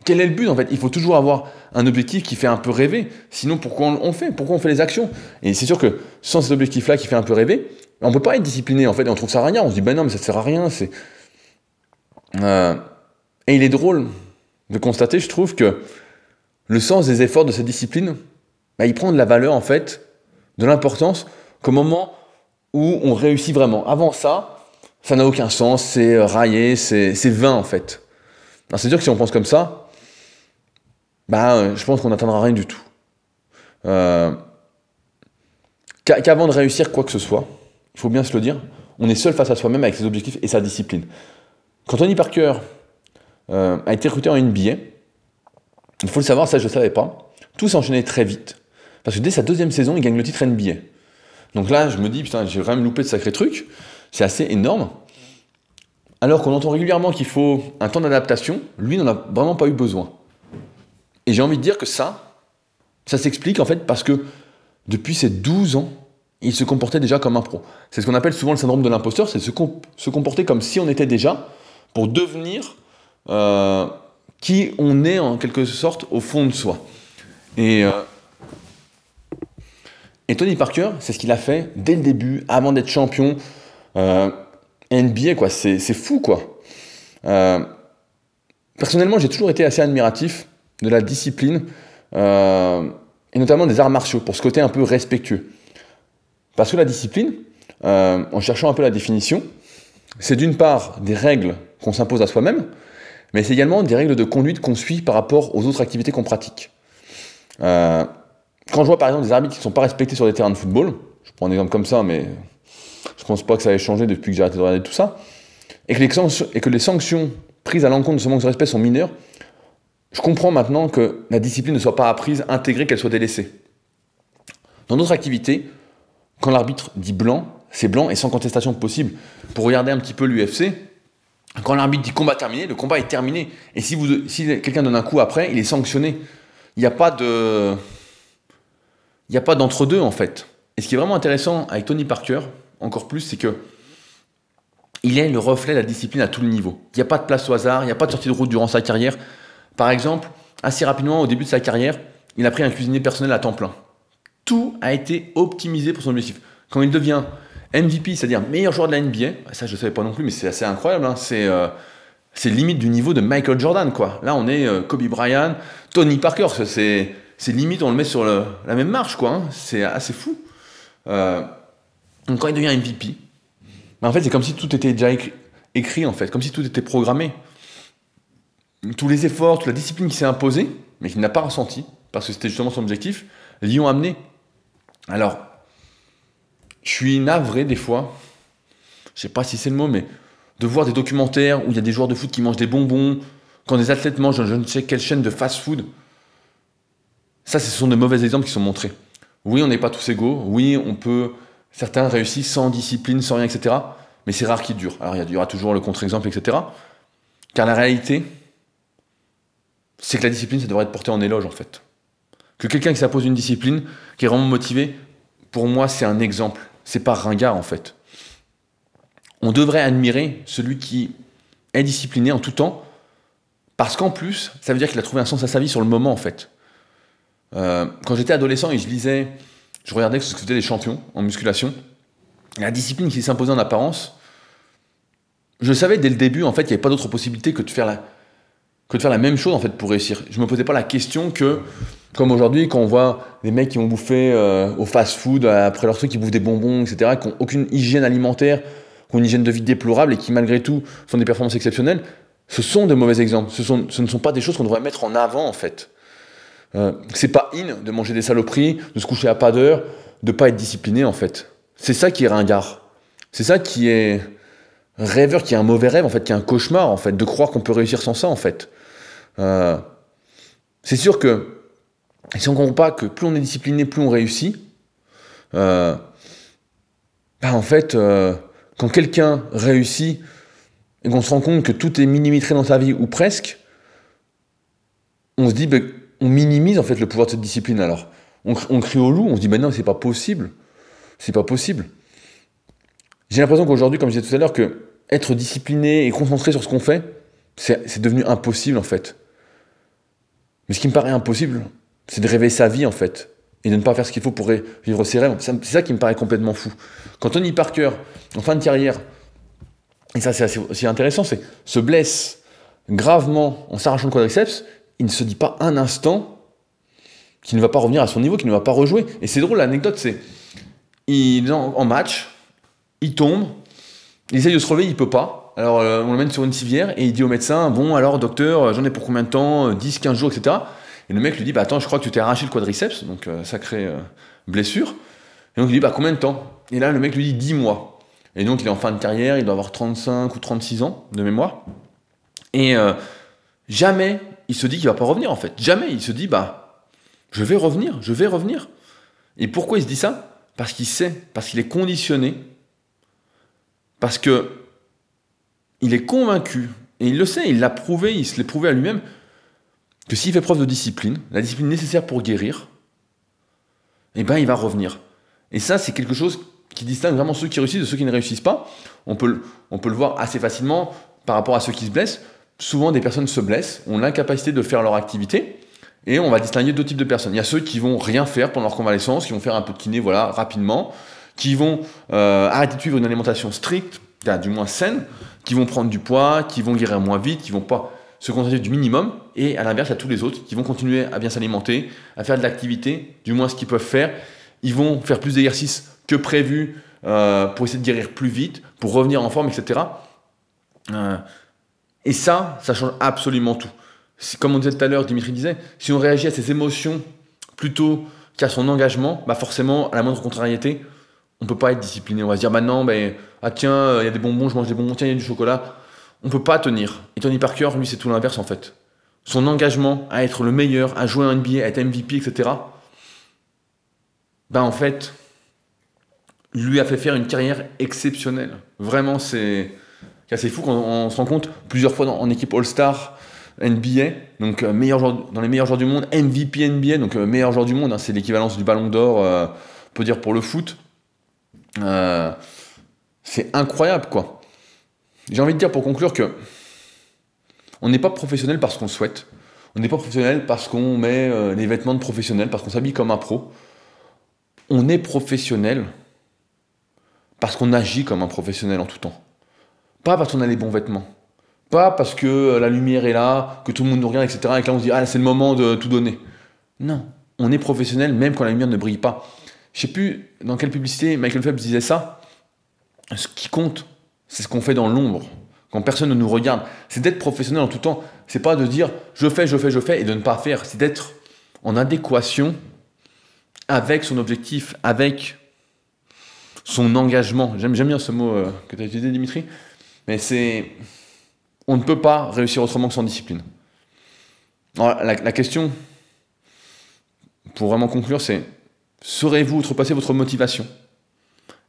[SPEAKER 1] quel est le but en fait? Il faut toujours avoir un objectif qui fait un peu rêver. Sinon, pourquoi on fait? Pourquoi on fait les actions? Et c'est sûr que sans cet objectif-là qui fait un peu rêver, on peut pas être discipliné en fait. On trouve ça rien. On se dit ben non, mais ça sert à rien. Euh, et il est drôle de constater, je trouve que le sens des efforts de cette discipline, bah, il prend de la valeur en fait, de l'importance qu'au moment où on réussit vraiment. Avant ça, ça n'a aucun sens. C'est raillé, c'est vain en fait. C'est sûr que si on pense comme ça, bah, je pense qu'on n'atteindra rien du tout. Euh, qu'avant de réussir quoi que ce soit, il faut bien se le dire, on est seul face à soi-même avec ses objectifs et sa discipline. Quand Tony Parker euh, a été recruté en NBA, il faut le savoir, ça je ne savais pas, tout s'est enchaîné très vite. Parce que dès sa deuxième saison, il gagne le titre NBA. Donc là, je me dis, putain, j'ai vraiment loupé de sacrés trucs. C'est assez énorme. Alors qu'on entend régulièrement qu'il faut un temps d'adaptation, lui n'en a vraiment pas eu besoin. Et j'ai envie de dire que ça, ça s'explique en fait parce que depuis ses 12 ans, il se comportait déjà comme un pro. C'est ce qu'on appelle souvent le syndrome de l'imposteur, c'est se, se, comporter comme si on était déjà pour devenir euh, qui on est en quelque sorte au fond de soi. Et, euh, et Tony Parker, c'est ce qu'il a fait dès le début, avant d'être champion euh, NBA, quoi. C'est fou, quoi. Personnellement, j'ai toujours été assez admiratif de la discipline euh, et notamment des arts martiaux pour ce côté un peu respectueux. Parce que la discipline, euh, en cherchant un peu la définition, c'est d'une part des règles qu'on s'impose à soi-même, mais c'est également des règles de conduite qu'on suit par rapport aux autres activités qu'on pratique. Euh, quand je vois par exemple des arbitres qui ne sont pas respectés sur des terrains de football, je prends un exemple comme ça, mais je pense pas que ça ait changé depuis que j'ai arrêté de regarder tout ça, et que les sanctions prises à l'encontre de ce manque de respect sont mineures, je comprends maintenant que la discipline ne soit pas apprise, intégrée, qu'elle soit délaissée. Dans d'autres activités, quand l'arbitre dit blanc, c'est blanc et sans contestation possible. Pour regarder un petit peu l'UFC, quand l'arbitre dit combat terminé, le combat est terminé. Et si, quelqu'un donne un coup après, il est sanctionné. Il n'y a pas d'entre-deux en fait. Et ce qui est vraiment intéressant avec Tony Parker, encore plus, c'est que il est le reflet de la discipline à tous les niveaux. Il n'y a pas de place au hasard, il n'y a pas de sortie de route durant sa carrière. Par exemple, assez rapidement, au début de sa carrière, il a pris un cuisinier personnel à temps plein. Tout a été optimisé pour son objectif. Quand il devient MVP, c'est-à-dire meilleur joueur de la NBA, ça je ne savais pas non plus, mais c'est assez incroyable. Hein. Euh, c'est limite du niveau de Michael Jordan, quoi. Là, on est euh, Kobe Bryant, Tony Parker, c'est limite, on le met sur la même marche, quoi. Hein. C'est assez fou. Euh, donc quand il devient MVP, ben, en fait, c'est comme si tout était déjà écrit, en fait, comme si tout était programmé. Tous les efforts, toute la discipline qui s'est imposée, mais qu'il n'a pas ressenti, parce que c'était justement son objectif, l'y ont amené. Alors, je suis navré des fois, je sais pas si c'est le mot, mais de voir des documentaires où il y a des joueurs de foot qui mangent des bonbons, quand des athlètes mangent je ne sais quelle chaîne de fast-food. Ça, ce sont de mauvais exemples qui sont montrés. Oui, on n'est pas tous égaux. Oui, on peut. Certains réussissent sans discipline, sans rien, etc. Mais c'est rare qu'ils durent. Alors, il y aura toujours le contre-exemple, etc. Car la réalité, c'est que la discipline, ça devrait être porté en éloge, en fait. Que quelqu'un qui s'impose une discipline, qui est vraiment motivé, pour moi, c'est un exemple. C'est pas ringard, en fait. On devrait admirer celui qui est discipliné en tout temps, parce qu'en plus, ça veut dire qu'il a trouvé un sens à sa vie sur le moment, en fait. Euh, quand j'étais adolescent et je lisais, je regardais ce que faisaient les champions en musculation, la discipline qui s'imposait en apparence, je savais dès le début, en fait, qu'il n'y avait pas d'autre possibilité que de faire la, que de faire la même chose en fait pour réussir. Je me posais pas la question que, comme aujourd'hui, quand on voit des mecs qui vont bouffer euh, au fast-food après leur truc, qui bouffent des bonbons, etc., qui n'ont aucune hygiène alimentaire, qui ont une hygiène de vie déplorable et qui malgré tout font des performances exceptionnelles, ce sont de mauvais exemples. Ce, sont, ce ne sont pas des choses qu'on devrait mettre en avant en fait. Euh, c'est pas in de manger des saloperies, de se coucher à pas d'heure, de pas être discipliné en fait. C'est ça qui est ringard. C'est ça qui est rêveur, qui est un mauvais rêve en fait, qui est un cauchemar en fait, de croire qu'on peut réussir sans ça en fait. Euh, c'est sûr que si on comprend pas que plus on est discipliné, plus on réussit, euh, bah, en fait, euh, quand quelqu'un réussit et qu'on se rend compte que tout est millimétré dans sa vie ou presque, on se dit, bah, on minimise en fait le pouvoir de cette discipline. Alors, on, crie au loup, on se dit, mais non, c'est pas possible, c'est pas possible. J'ai l'impression qu'aujourd'hui, comme je disais tout à l'heure, que être discipliné et concentré sur ce qu'on fait, c'est devenu impossible en fait. Mais ce qui me paraît impossible, c'est de rêver sa vie en fait, et de ne pas faire ce qu'il faut pour vivre ses rêves. C'est ça qui me paraît complètement fou. Quand Tony Parker, en fin de carrière, et ça c'est assez, intéressant, c'est se blesse gravement en s'arrachant le quadriceps, il ne se dit pas un instant qu'il ne va pas revenir à son niveau, qu'il ne va pas rejouer. Et c'est drôle, l'anecdote, c'est il en, match, il tombe, il essaye de se relever, il peut pas. Alors euh, on le mène sur une civière et il dit au médecin Bon, alors docteur, euh, j'en ai pour combien de temps 10, euh, 15 jours, etc. Et le mec lui dit Bah attends, je crois que tu t'es arraché le quadriceps, donc sacrée blessure. Et donc il dit Bah combien de temps? Et là le mec lui dit 10 mois. Et donc, il est en fin de carrière, il doit avoir 35 ou 36 ans de mémoire. Et euh, jamais il se dit qu'il va pas revenir, en fait. Jamais il se dit, bah, je vais revenir, je vais revenir. Et pourquoi il se dit ça? Parce qu'il sait, parce qu'il est conditionné, parce que il est convaincu, et il le sait, il l'a prouvé, il se l'est prouvé à lui-même, que s'il fait preuve de discipline, la discipline nécessaire pour guérir, eh ben il va revenir. Et ça, c'est quelque chose qui distingue vraiment ceux qui réussissent de ceux qui ne réussissent pas. On peut, on peut le voir assez facilement par rapport à ceux qui se blessent. Souvent, des personnes se blessent, ont l'incapacité de faire leur activité, et on va distinguer deux types de personnes. Il y a ceux qui vont rien faire pendant leur convalescence, qui vont faire un peu de kiné, voilà, rapidement, qui vont euh, arrêter de suivre une alimentation stricte, du moins saine, qui vont prendre du poids, qui vont guérir moins vite, qui vont pas se contenter du minimum, et à l'inverse, il y a tous les autres qui vont continuer à bien s'alimenter, à faire de l'activité, du moins ce qu'ils peuvent faire. Ils vont faire plus d'exercices que prévu euh, pour essayer de guérir plus vite, pour revenir en forme, etc. Euh, et ça, ça change absolument tout. Comme on disait tout à l'heure, Dimitri disait, si on réagit à ses émotions plutôt qu'à son engagement, bah forcément, à la moindre contrariété, on peut pas être discipliné. On va se dire maintenant, ben, ah tiens, il y a des bonbons, je mange des bonbons, tiens, il y a du chocolat. On peut pas tenir. Et Tony Parker, lui, c'est tout l'inverse en fait. Son engagement à être le meilleur, à jouer un NBA, à être MVP, etc. Ben en fait, lui a fait faire une carrière exceptionnelle. Vraiment, c'est assez fou quand on se rend compte plusieurs fois en équipe All-Star NBA, donc euh, meilleur joueur, dans les meilleurs joueurs du monde, MVP NBA, donc euh, meilleur joueur du monde, hein, c'est l'équivalence du Ballon d'Or, euh, on peut dire pour le foot. C'est incroyable, quoi. J'ai envie de dire pour conclure que on n'est pas professionnel parce qu'on souhaite. On n'est pas professionnel parce qu'on met les vêtements de professionnel, parce qu'on s'habille comme un pro. On est professionnel parce qu'on agit comme un professionnel en tout temps. Pas parce qu'on a les bons vêtements. Pas parce que euh, la lumière est là, que tout le monde nous regarde, etc. Et que là on se dit, ah c'est le moment de tout donner. Non, on est professionnel même quand la lumière ne brille pas. Je sais plus dans quelle publicité Michael Phelps disait ça. Ce qui compte, c'est ce qu'on fait dans l'ombre, quand personne ne nous regarde. C'est d'être professionnel en tout temps. C'est pas de dire je fais, je fais, je fais et de ne pas faire. C'est d'être en adéquation avec son objectif, avec son engagement. J'aime bien ce mot euh, que tu as utilisé, Dimitri, mais c'est. On ne peut pas réussir autrement que sans discipline. la, question, pour vraiment conclure, c'est saurez-vous outrepasser votre motivation?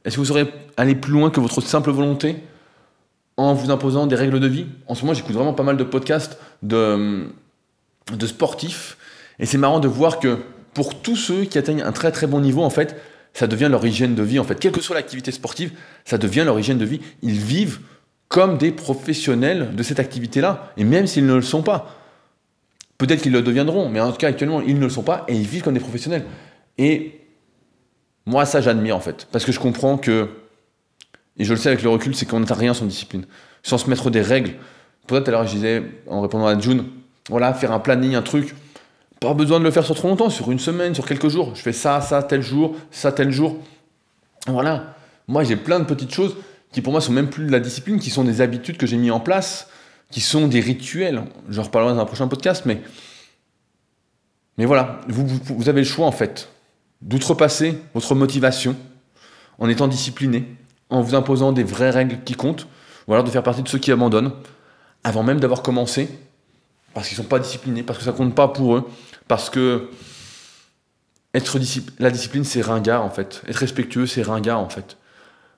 [SPEAKER 1] Est-ce que vous saurez aller plus loin que votre simple volonté en vous imposant des règles de vie? En ce moment, j'écoute vraiment pas mal de podcasts de, sportifs, et c'est marrant de voir que pour tous ceux qui atteignent un très très bon niveau, en fait, ça devient leur hygiène de vie. En fait, quelle que soit l'activité sportive, ça devient leur hygiène de vie. Ils vivent comme des professionnels de cette activité-là, et même s'ils ne le sont pas. Peut-être qu'ils le deviendront, mais en tout cas, actuellement, ils ne le sont pas, et ils vivent comme des professionnels. Moi, ça, j'admire, en fait, parce que je comprends que, et je le sais avec le recul, c'est qu'on n'a rien sans discipline, sans se mettre des règles. Pour ça, tout à l'heure, je disais, en répondant à June, voilà, faire un planning, un truc, pas besoin de le faire sur trop longtemps, sur une semaine, sur quelques jours. Je fais ça, ça, tel jour, ça, tel jour. Voilà. Moi, j'ai plein de petites choses qui pour moi sont même plus de la discipline, qui sont des habitudes que j'ai mis en place, qui sont des rituels. J'en reparlerai dans un prochain podcast, mais, mais voilà, vous, vous avez le choix en fait d'outrepasser votre motivation en étant discipliné, en vous imposant des vraies règles qui comptent, ou alors de faire partie de ceux qui abandonnent, avant même d'avoir commencé, parce qu'ils ne sont pas disciplinés, parce que ça compte pas pour eux, parce que être la discipline, c'est ringard en fait. Être respectueux, c'est ringard en fait.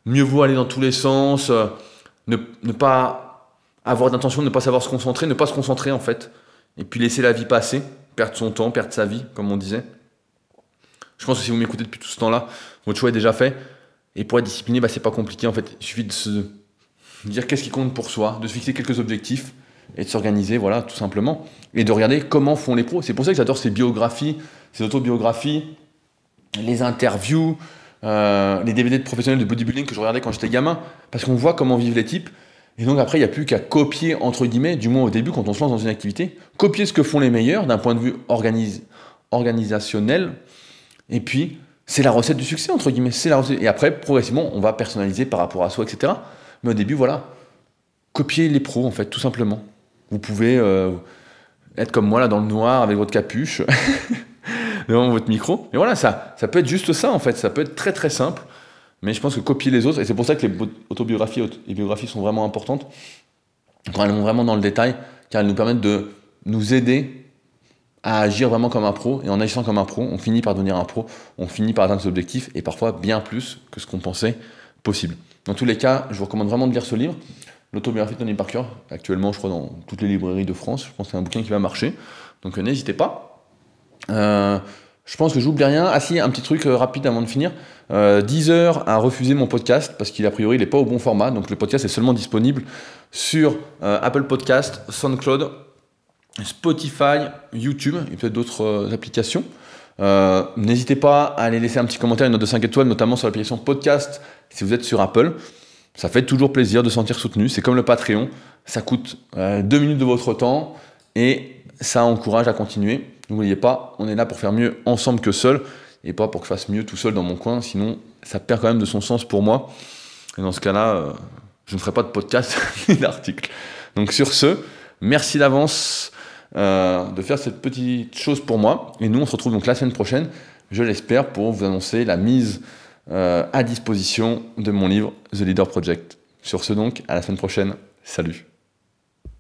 [SPEAKER 1] Mieux vaut aller dans tous les sens, euh, ne, pas avoir d'intention, ne pas savoir se concentrer, ne pas se concentrer en fait. Et puis laisser la vie passer, perdre son temps, perdre sa vie, comme on disait. Je pense que si vous m'écoutez depuis tout ce temps-là, votre choix est déjà fait. Et pour être discipliné, bah, c'est pas compliqué en fait. Il suffit de se dire qu'est-ce qui compte pour soi, de se fixer quelques objectifs et de s'organiser, voilà, tout simplement. Et de regarder comment font les pros. C'est pour ça que j'adore ces biographies, ces autobiographies, les interviews, euh, les DVD de professionnels de bodybuilding que je regardais quand j'étais gamin, parce qu'on voit comment vivent les types. Et donc après, il n'y a plus qu'à copier, entre guillemets, du moins au début, quand on se lance dans une activité, copier ce que font les meilleurs d'un point de vue organisationnel. Et puis, c'est la recette du succès, entre guillemets. Et après, progressivement, on va personnaliser par rapport à soi, etc. Mais au début, voilà, copier les pros, en fait, tout simplement. Vous pouvez euh, être comme moi là dans le noir avec votre capuche (laughs) devant votre micro. Et voilà, ça, ça peut être juste ça en fait. Ça peut être très très simple. mais je pense que copier les autres, et c'est pour ça que les autobiographies et biographies sont vraiment importantes, quand elles vont vraiment dans le détail, car elles nous permettent de nous aider à agir vraiment comme un pro, et en agissant comme un pro, on finit par devenir un pro, on finit par atteindre ses objectifs, et parfois bien plus que ce qu'on pensait possible. Dans tous les cas, je vous recommande vraiment de lire ce livre, l'autobiographie de Tony Parker, actuellement je crois dans toutes les librairies de France, je pense que c'est un bouquin qui va marcher, donc euh, n'hésitez pas. Euh, je pense que j'oublie rien. Ah si, un petit truc euh, rapide avant de finir. Deezer a refusé mon podcast parce qu'il a priori il n'est pas au bon format. Donc le podcast est seulement disponible sur Apple Podcast, SoundCloud, Spotify, YouTube et peut-être d'autres euh, applications. N'hésitez pas à aller laisser un petit commentaire, une note de 5 étoiles, notamment sur l'application podcast si vous êtes sur Apple. Ça fait toujours plaisir de se sentir soutenu. C'est comme le Patreon. Ça coûte deux minutes de votre temps et ça encourage à continuer. N'oubliez pas, on est là pour faire mieux ensemble que seul, et pas pour que je fasse mieux tout seul dans mon coin, sinon ça perd quand même de son sens pour moi. Et dans ce cas-là, euh, je ne ferai pas de podcast (laughs) ni d'article. Donc sur ce, merci d'avance euh, de faire cette petite chose pour moi. Et nous, on se retrouve donc la semaine prochaine, je l'espère, pour vous annoncer la mise euh, à disposition de mon livre The Leader Project. Sur ce donc, à la semaine prochaine. Salut